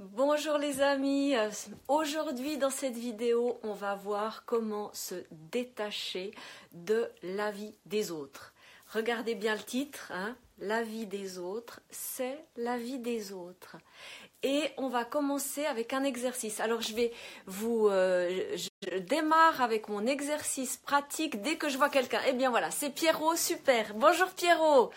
Bonjour les amis, aujourd'hui dans cette vidéo on va voir comment se détacher de la vie des autres. Regardez bien le titre, hein la vie des autres, c'est la vie des autres. Et on va commencer avec un exercice. Alors je vais vous, euh, je démarre avec mon exercice pratique dès que je vois quelqu'un. Eh bien voilà, c'est Pierrot, super. Bonjour Pierrot.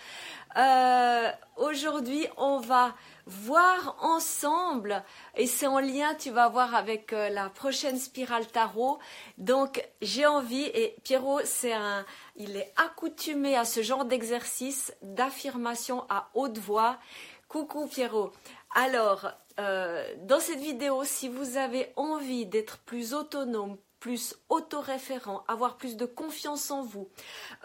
Euh, aujourd'hui on va voir ensemble, et c'est en lien, tu vas voir, avec euh, la prochaine spirale tarot. Donc, j'ai envie, et Pierrot, c'est un, il est accoutumé à ce genre d'exercice d'affirmation à haute voix. Coucou Pierrot. Alors, euh, dans cette vidéo, si vous avez envie d'être plus autonome, plus autoréférent, avoir plus de confiance en vous,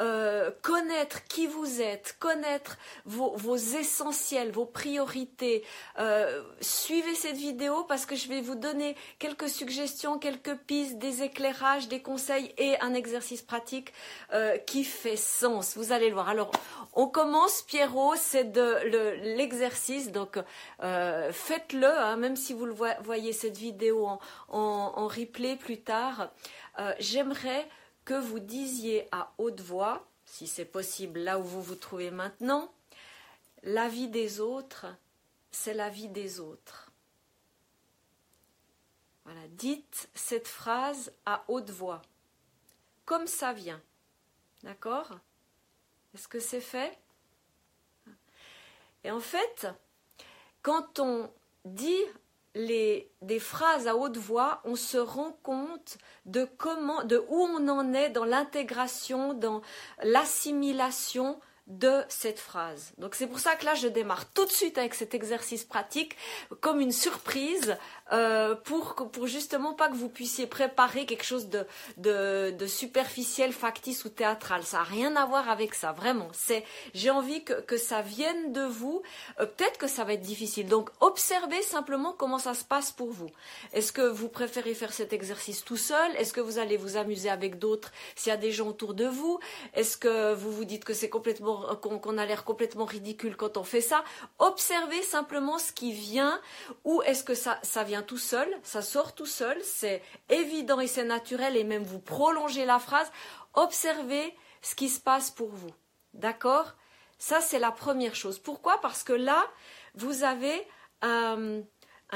euh, connaître qui vous êtes, connaître vos, essentiels, vos priorités. Euh, suivez cette vidéo parce que je vais vous donner quelques suggestions, quelques pistes, des éclairages, des conseils et un exercice pratique euh, qui fait sens. Vous allez le voir. Alors, on commence, Pierrot, c'est l'exercice, donc faites-le, hein, même si vous le voyez cette vidéo en replay plus tard. Euh, j'aimerais que vous disiez à haute voix, si c'est possible là où vous vous trouvez maintenant, la vie des autres, c'est la vie des autres. Voilà, dites cette phrase à haute voix, comme ça vient. D'accord? Est-ce que c'est fait? Et en fait, quand on dit les, des phrases à haute voix, on se rend compte de comment, de où on en est dans l'intégration, dans l'assimilation de cette phrase. Donc c'est pour ça que là je démarre tout de suite avec cet exercice pratique comme une surprise euh, pour, pour justement pas que vous puissiez préparer quelque chose de, de, superficiel, factice ou théâtral. Ça n'a rien à voir avec ça, vraiment. C'est j'ai envie que, que ça vienne de vous. Euh, peut-être que ça va être difficile. Donc observez simplement comment ça se passe pour vous. Est-ce que vous préférez faire cet exercice tout seul? Est-ce que vous allez vous amuser avec d'autres s'il y a des gens autour de vous? Est-ce que vous vous dites que c'est complètement qu'on a l'air complètement ridicule quand on fait ça. Observez simplement ce qui vient. Ou est-ce que ça, vient tout seul? Ça sort tout seul C'est évident et c'est naturel et même vous prolongez la phrase. Observez ce qui se passe pour vous. D'accord? Ça, c'est la première chose. Pourquoi? Parce que là, vous avez un,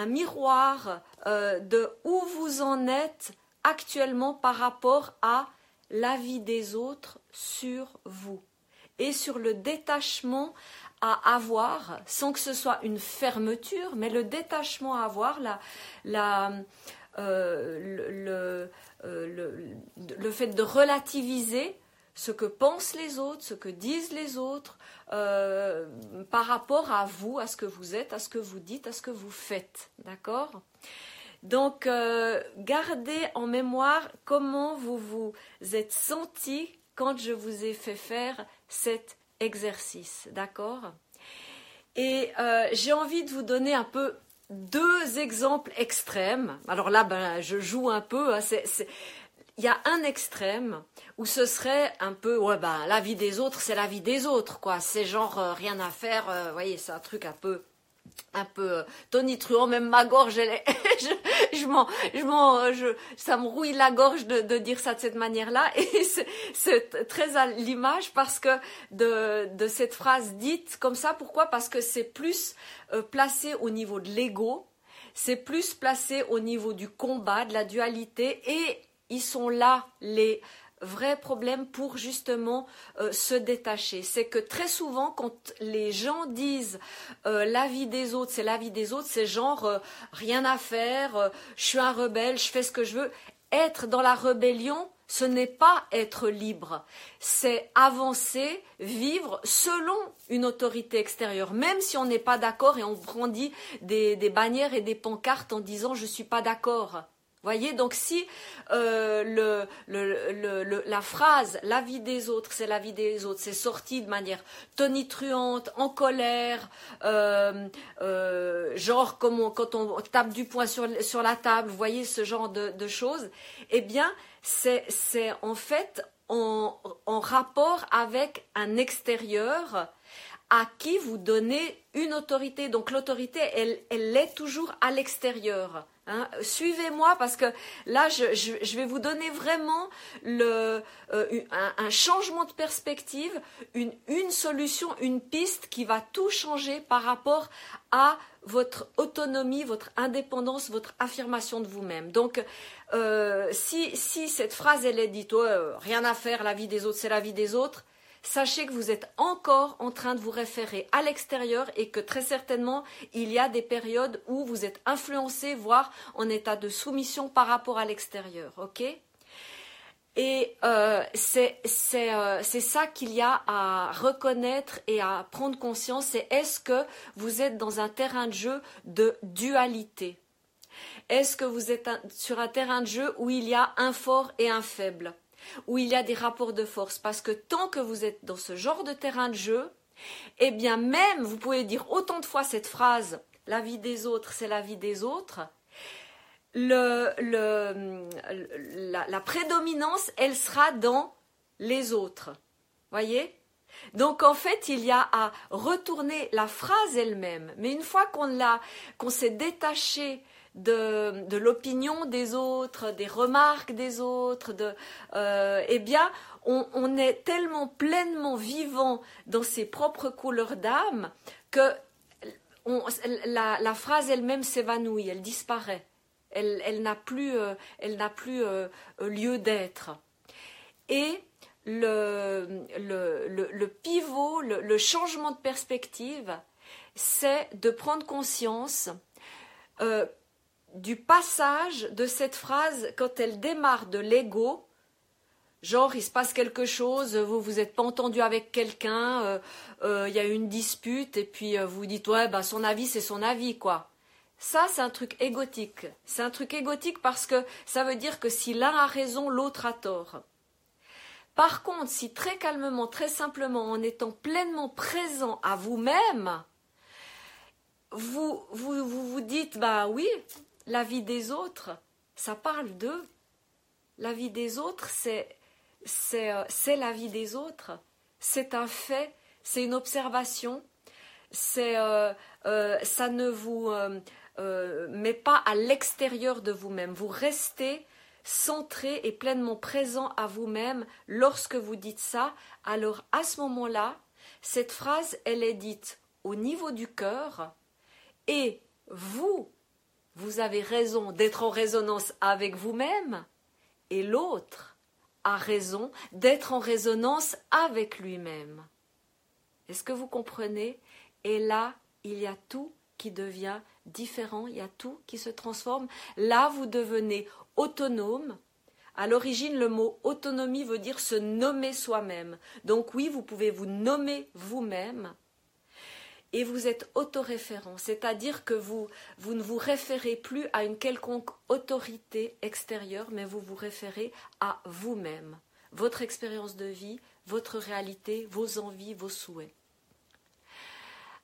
miroir euh, de où vous en êtes actuellement par rapport à la vie des autres sur vous et sur le détachement à avoir, sans que ce soit une fermeture, mais le détachement à avoir, la, la, euh, euh, le, fait de relativiser ce que pensent les autres, ce que disent les autres, euh, par rapport à vous, à ce que vous êtes, à ce que vous dites, à ce que vous faites. D'accord? Donc, gardez en mémoire comment vous vous êtes senti quand je vous ai fait faire cet exercice, d'accord? Et euh, j'ai envie de vous donner un peu deux exemples extrêmes. Alors là, ben, je joue un peu. Hein, il y a un extrême où ce serait un peu, ouais, ben, la vie des autres, c'est la vie des autres, quoi. C'est genre euh, rien à faire. Euh, vous voyez, c'est un truc un peu un peu euh, tonitruant, même ma gorge, elle je, je m'en, je m'en, ça me rouille la gorge de, de dire ça de cette manière-là, et c'est très à l'image parce que de, de cette phrase dite comme ça, pourquoi? Parce que c'est plus euh, placé au niveau de l'ego, c'est plus placé au niveau du combat, de la dualité, et ils sont là les vrai problème pour justement euh, se détacher. C'est que très souvent, quand les gens disent euh, la vie des autres, c'est la vie des autres, c'est genre euh, rien à faire, je suis un rebelle, je fais ce que je veux. Être dans la rébellion, ce n'est pas être libre, c'est avancer, vivre selon une autorité extérieure, même si on n'est pas d'accord et on brandit des, des bannières et des pancartes en disant je suis pas d'accord voyez, donc si euh, la phrase la vie des autres, c'est la vie des autres, c'est sorti de manière tonitruante, en colère, euh, euh, genre comme quand on tape du poing sur, la table, vous voyez ce genre de, choses, eh bien c'est en fait en rapport avec un extérieur à qui vous donnez une autorité. Donc l'autorité, elle, elle est toujours à l'extérieur. Hein. Suivez-moi parce que là, je, vais vous donner vraiment le, euh, un, changement de perspective, une, une solution, une piste qui va tout changer par rapport à votre autonomie, votre indépendance, votre affirmation de vous-même. Donc, euh, si, si cette phrase, elle est dite, oh, rien à faire, la vie des autres, c'est la vie des autres, sachez que vous êtes encore en train de vous référer à l'extérieur et que très certainement il y a des périodes où vous êtes influencé, voire en état de soumission par rapport à l'extérieur. Et euh, euh, c'est ça qu'il y a à reconnaître et à prendre conscience, c'est est-ce que vous êtes dans un terrain de jeu de dualité? Est-ce que vous êtes sur un terrain de jeu où il y a un fort et un faible? Où il y a des rapports de force. Parce que tant que vous êtes dans ce genre de terrain de jeu, eh bien même, vous pouvez dire autant de fois cette phrase, la vie des autres, c'est la vie des autres, le, la, la, prédominance, elle sera dans les autres. Voyez? Donc en fait, il y a à retourner la phrase elle-même. Mais une fois qu'on l'a, qu'on s'est détaché de, l'opinion des autres, des remarques des autres, de, euh, eh bien, on, est tellement pleinement vivant dans ses propres couleurs d'âme que la, phrase elle-même s'évanouit, elle disparaît, elle, n'a plus, euh, elle n'a plus euh, lieu d'être. Et le, le, pivot, le, changement de perspective, c'est de prendre conscience du passage de cette phrase quand elle démarre de l'ego, genre il se passe quelque chose, vous vous êtes pas entendu avec quelqu'un, euh, euh, il y a eu une dispute et puis euh, vous dites ouais bah son avis c'est son avis quoi. Ça c'est un truc égotique. C'est un truc égotique parce que ça veut dire que si l'un a raison, l'autre a tort. Par contre, si très calmement, très simplement, en étant pleinement présent à vous-même, vous, vous, vous vous dites bah oui, la vie des autres, ça parle d'eux. La vie des autres, c'est, euh, la vie des autres. C'est un fait, c'est une observation. C'est, euh, euh, ça ne vous met pas à l'extérieur de vous-même. Vous restez centré et pleinement présent à vous-même lorsque vous dites ça. Alors à ce moment-là, cette phrase, elle est dite au niveau du cœur et vous, vous avez raison d'être en résonance avec vous-même, et l'autre a raison d'être en résonance avec lui-même. Est-ce que vous comprenez? Et là, il y a tout qui devient différent, il y a tout qui se transforme. Là, vous devenez autonome. À l'origine, le mot autonomie veut dire se nommer soi-même. Donc oui, vous pouvez vous nommer vous-même et vous êtes autoréférent, c'est-à-dire que vous, vous ne vous référez plus à une quelconque autorité extérieure, mais vous vous référez à vous-même, votre expérience de vie, votre réalité, vos envies, vos souhaits.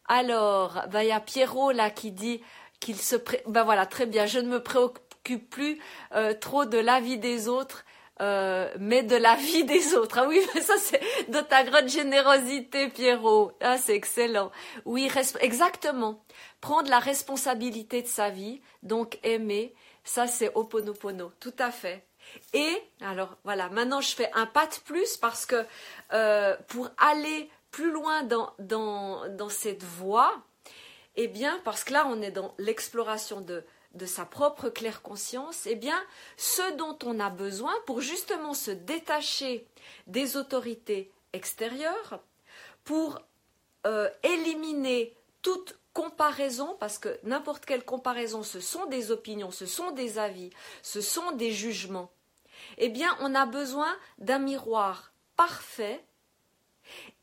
Alors, bah, il y a Pierrot là qui dit qu'il se... Ben voilà, très bien, je ne me préoccupe plus euh, trop de la vie des autres, euh, mais de la vie des autres. Ah oui, ça c'est de ta grande générosité, Pierrot. Ah, c'est excellent. Oui, exactement. Prendre la responsabilité de sa vie, donc aimer, ça c'est Oponopono, tout à fait. Et alors voilà, maintenant je fais un pas de plus parce que euh, pour aller plus loin dans, dans, dans cette voie, eh bien, parce que là on est dans l'exploration de de sa propre claire conscience, eh bien, ce dont on a besoin pour justement se détacher des autorités extérieures, pour euh, éliminer toute comparaison, parce que n'importe quelle comparaison, ce sont des opinions, ce sont des avis, ce sont des jugements, eh bien, on a besoin d'un miroir parfait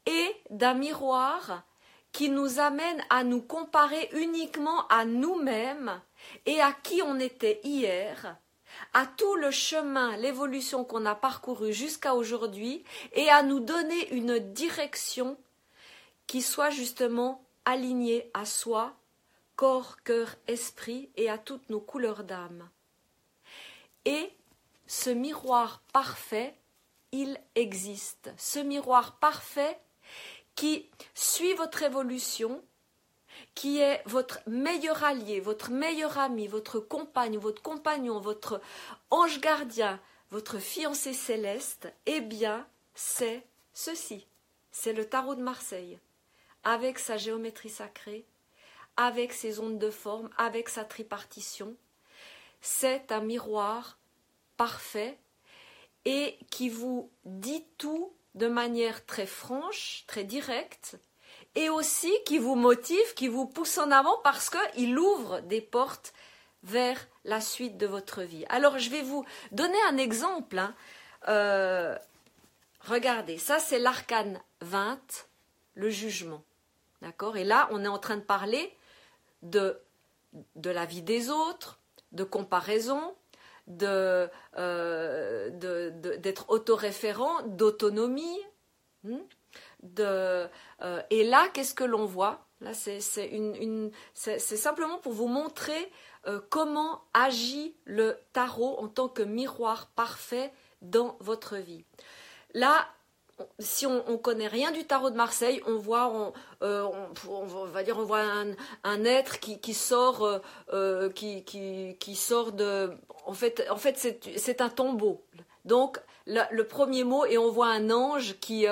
et d'un miroir qui nous amène à nous comparer uniquement à nous-mêmes et à qui on était hier, à tout le chemin, l'évolution qu'on a parcouru jusqu'à aujourd'hui, et à nous donner une direction qui soit justement alignée à soi, corps, cœur, esprit, et à toutes nos couleurs d'âme. Et ce miroir parfait, il existe. Ce miroir parfait qui suit votre évolution, qui est votre meilleur allié, votre meilleur ami, votre compagne, votre compagnon, votre ange gardien, votre fiancé céleste, eh bien, c'est ceci. C'est le tarot de Marseille, avec sa géométrie sacrée, avec ses ondes de forme, avec sa tripartition. C'est un miroir parfait et qui vous dit tout de manière très franche, très directe, et aussi qui vous motive, qui vous pousse en avant parce qu'il ouvre des portes vers la suite de votre vie. Alors je vais vous donner un exemple. Hein. Euh, regardez, ça c'est l'arcane 20, le jugement. D'accord? Et là, on est en train de parler de, de la vie des autres, de comparaison, de, euh, d'être autoréférent, d'autonomie. Hmm, euh, et là, qu'est-ce que l'on voit? Là, c'est, simplement pour vous montrer euh, comment agit le tarot en tant que miroir parfait dans votre vie. Là, si on, ne connaît rien du tarot de Marseille, on voit, on, euh, va dire, on voit un, être qui, sort, qui, sort de, en fait, en fait, c'est un tombeau. Donc, le, premier mot et on voit un ange qui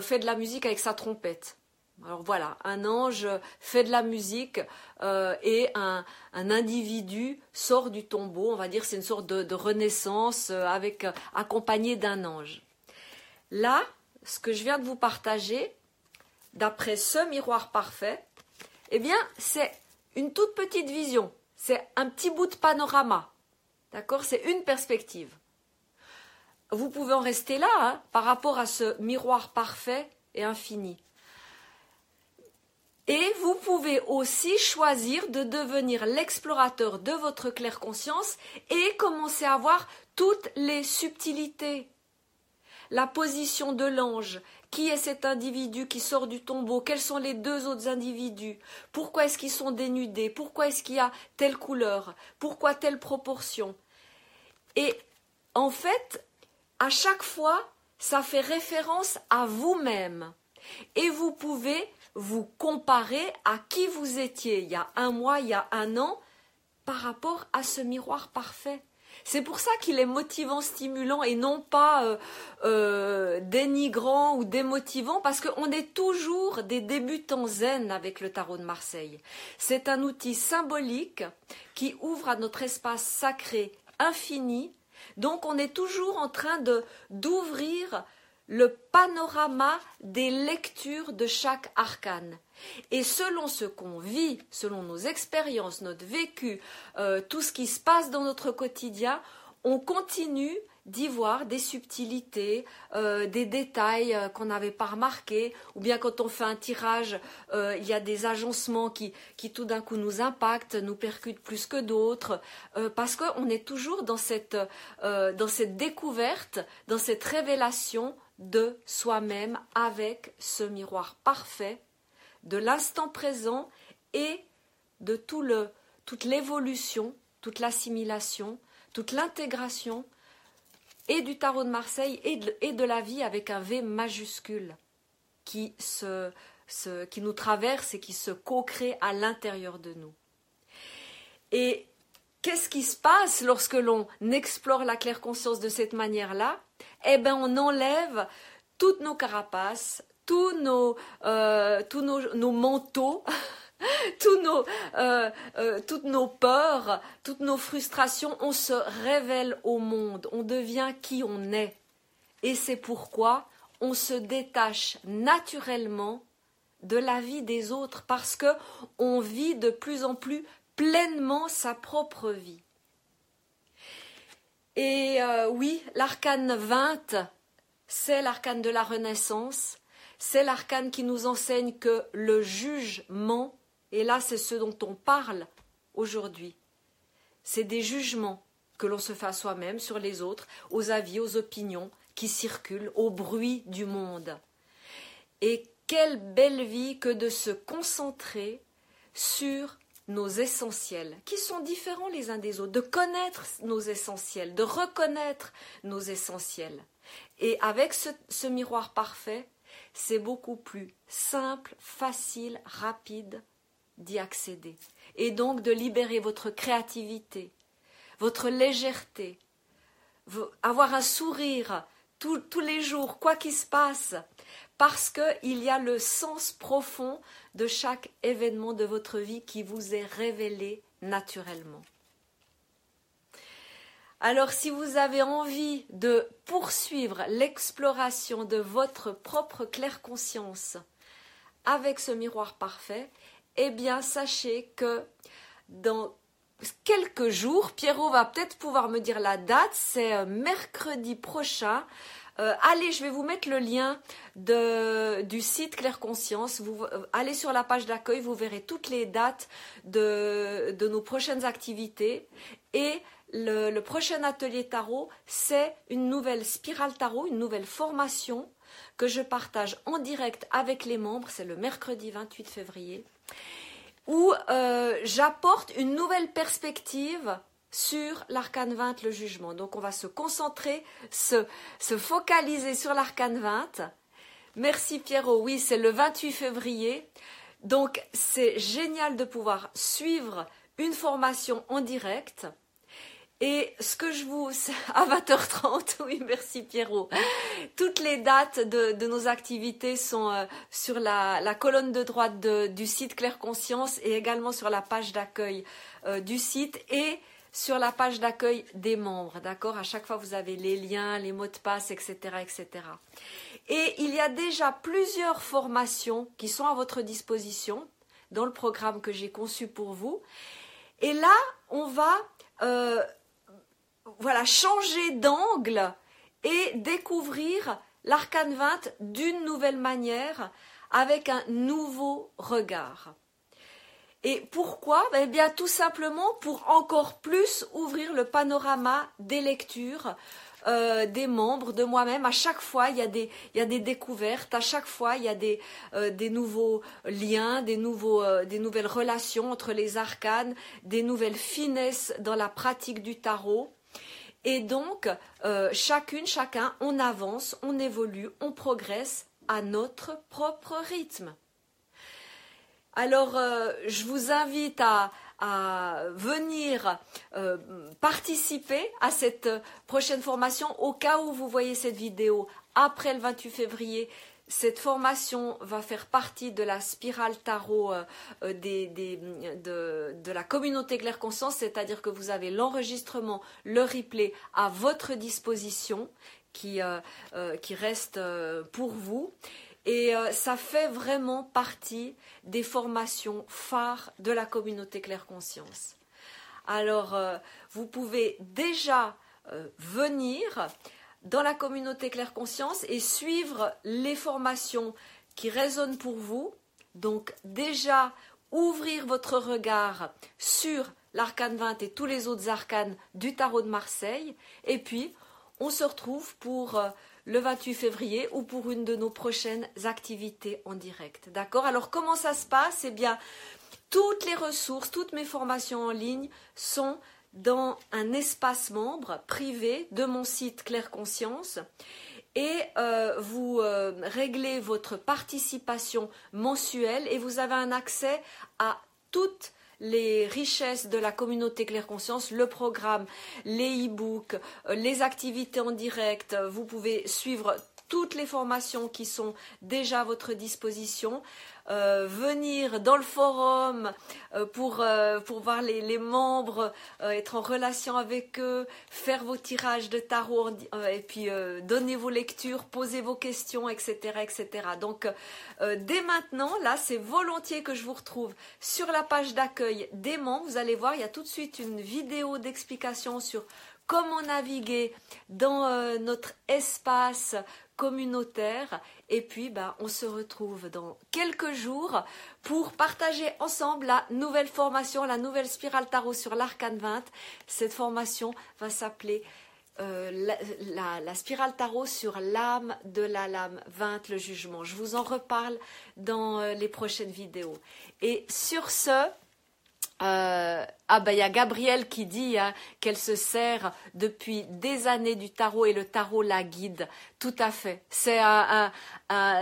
fait de la musique avec sa trompette. Alors voilà, un ange fait de la musique et un, individu sort du tombeau. On va dire c'est une sorte de, de renaissance avec accompagné d'un ange. Là, ce que je viens de vous partager, d'après ce miroir parfait, eh bien, c'est une toute petite vision. C'est un petit bout de panorama. D'accord? C'est une perspective. Vous pouvez en rester là hein, par rapport à ce miroir parfait et infini. Et vous pouvez aussi choisir de devenir l'explorateur de votre claire conscience et commencer à voir toutes les subtilités, la position de l'ange, qui est cet individu qui sort du tombeau, quels sont les deux autres individus, pourquoi est-ce qu'ils sont dénudés, pourquoi est-ce qu'il y a telle couleur, pourquoi telle proportion. Et en fait, à chaque fois, ça fait référence à vous-même. Et vous pouvez vous comparer à qui vous étiez il y a un mois, il y a un an, par rapport à ce miroir parfait. C'est pour ça qu'il est motivant, stimulant et non pas euh, euh, dénigrant ou démotivant, parce qu'on est toujours des débutants zen avec le tarot de Marseille. C'est un outil symbolique qui ouvre à notre espace sacré infini. Donc on est toujours en train de d'ouvrir le panorama des lectures de chaque arcane. Et selon ce qu'on vit, selon nos expériences, notre vécu, euh, tout ce qui se passe dans notre quotidien, on continue d'y voir des subtilités, euh, des détails euh, qu'on n'avait pas remarqués, ou bien quand on fait un tirage, il y a des agencements qui, qui tout d'un coup nous impactent, nous percutent plus que d'autres, parce qu'on est toujours dans cette, dans cette découverte, dans cette révélation de soi-même avec ce miroir parfait de l'instant présent et de tout le, toute l'évolution, toute l'assimilation, toute l'intégration et du tarot de Marseille et de, la vie avec un V majuscule qui, nous traverse et qui se co-crée à l'intérieur de nous. Et qu'est-ce qui se passe lorsque l'on explore la claire conscience de cette manière-là? Eh bien, on enlève toutes nos carapaces, tous nos, euh, tous nos, manteaux, euh, euh, toutes nos peurs, toutes nos frustrations, on se révèle au monde, on devient qui on est. Et c'est pourquoi on se détache naturellement de la vie des autres parce que on vit de plus en plus pleinement sa propre vie. Et oui, l'arcane 20, c'est l'arcane de la Renaissance, c'est l'arcane qui nous enseigne que le jugement, et là c'est ce dont on parle aujourd'hui, c'est des jugements que l'on se fait soi-même sur les autres, aux avis, aux opinions qui circulent, au bruit du monde. Et quelle belle vie que de se concentrer sur nos essentiels, qui sont différents les uns des autres, de connaître nos essentiels, de reconnaître nos essentiels. Et avec ce miroir parfait, c'est beaucoup plus simple, facile, rapide d'y accéder. Et donc de libérer votre créativité, votre légèreté, avoir un sourire tous les jours, quoi qu'il se passe, parce qu'il y a le sens profond de chaque événement de votre vie qui vous est révélé naturellement. Alors si vous avez envie de poursuivre l'exploration de votre propre claire conscience avec ce miroir parfait, eh bien sachez que dans quelques jours, Pierrot va peut-être pouvoir me dire la date, c'est euh, mercredi prochain. Euh, allez, je vais vous mettre le lien du site Claire Conscience. Vous euh, allez sur la page d'accueil, vous verrez toutes les dates de, de nos prochaines activités et le, prochain atelier tarot, c'est une nouvelle spirale tarot, une nouvelle formation que je partage en direct avec les membres. C'est le mercredi 28 février où euh, j'apporte une nouvelle perspective sur l'arcane 20, le jugement. Donc on va se concentrer, se, se focaliser sur l'arcane 20. Merci Pierrot, oui, c'est le 28 février. Donc c'est génial de pouvoir suivre une formation en direct et ce que je vous... À 20h30, oui, merci Pierrot. Toutes les dates de, nos activités sont euh, sur la, colonne de droite du site Claire Conscience et également sur la page d'accueil euh, du site et sur la page d'accueil des membres. D'accord? À chaque fois, vous avez les liens, les mots de passe, etc., etc. Et il y a déjà plusieurs formations qui sont à votre disposition dans le programme que j'ai conçu pour vous. Et là, on va... Euh, voilà, changer d'angle et découvrir l'arcane 20 d'une nouvelle manière, avec un nouveau regard. Et pourquoi? Eh bien, tout simplement pour encore plus ouvrir le panorama des lectures, euh, des membres, de moi-même. À chaque fois, il y, a des, découvertes, à chaque fois, il y a des, euh, nouveaux liens, des, nouveaux, euh, des nouvelles relations entre les arcanes, des nouvelles finesses dans la pratique du tarot. Et donc, euh, chacune, chacun, on avance, on évolue, on progresse à notre propre rythme. Alors, euh, je vous invite à, venir euh, participer à cette prochaine formation au cas où vous voyez cette vidéo après le 28 février. Cette formation va faire partie de la spirale tarot euh, euh, de, la communauté Claire Conscience, c'est-à-dire que vous avez l'enregistrement, le replay à votre disposition qui, euh, qui reste pour vous. Et ça fait vraiment partie des formations phares de la communauté Claire Conscience. Alors, vous pouvez déjà venir dans la communauté Claire Conscience et suivre les formations qui résonnent pour vous. Donc déjà, ouvrir votre regard sur l'arcane 20 et tous les autres arcanes du tarot de Marseille. Et puis, on se retrouve pour euh, le 28 février ou pour une de nos prochaines activités en direct. D'accord? Alors, comment ça se passe? Eh bien, toutes les ressources, toutes mes formations en ligne sont dans un espace membre privé de mon site Claire Conscience et euh, vous euh, réglez votre participation mensuelle et vous avez un accès à toutes les richesses de la communauté Claire Conscience, le programme, les e-books, euh, les activités en direct. Vous pouvez suivre toutes les formations qui sont déjà à votre disposition. Euh, venir dans le forum euh, pour, euh, pour voir les, les membres, être en relation avec eux, faire vos tirages de tarot et puis donner vos lectures, poser vos questions, etc. etc. Donc dès maintenant, là, c'est volontiers que je vous retrouve sur la page d'accueil des membres. Vous allez voir, il y a tout de suite une vidéo d'explication sur comment naviguer dans notre espace communautaire. Et puis, bah, on se retrouve dans quelques jours pour partager ensemble la nouvelle formation, la nouvelle spirale tarot sur l'arcane 20. Cette formation va s'appeler euh, la, spirale tarot sur l'âme de la lame 20, le jugement. Je vous en reparle dans euh, les prochaines vidéos. Et sur ce, euh, Ah ben il y a Gabrielle qui dit hein, qu'elle se sert depuis des années du tarot et le tarot la guide. Tout à fait. C'est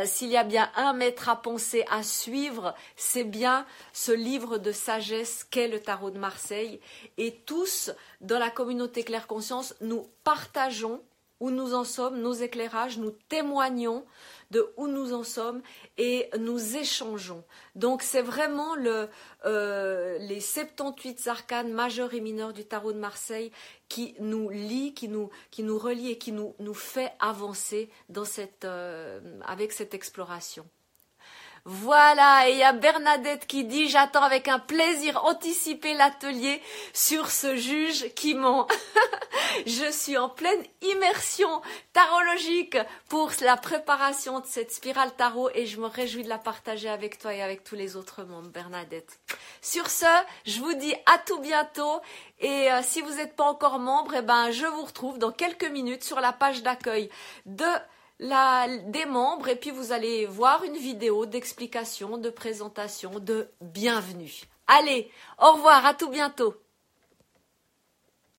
s'il y a bien un maître à penser, à suivre, c'est bien ce livre de sagesse qu'est le tarot de Marseille. Et tous, dans la communauté Claire Conscience, nous partageons où nous en sommes, nos éclairages, nous témoignons de où nous en sommes et nous échangeons. Donc c'est vraiment euh, les 78 arcanes majeurs et mineurs du tarot de Marseille qui nous lie, qui nous, qui relie et qui nous, nous fait avancer dans cette, euh, avec cette exploration. Voilà, et il y a Bernadette qui dit J'attends avec un plaisir anticipé l'atelier sur ce juge qui ment. Je suis en pleine immersion tarologique pour la préparation de cette spirale tarot et je me réjouis de la partager avec toi et avec tous les autres membres, Bernadette. Sur ce, je vous dis à tout bientôt et euh, si vous n'êtes pas encore membre, eh ben, je vous retrouve dans quelques minutes sur la page d'accueil des membres et puis vous allez voir une vidéo d'explication, de présentation, de bienvenue. Allez, au revoir, à tout bientôt.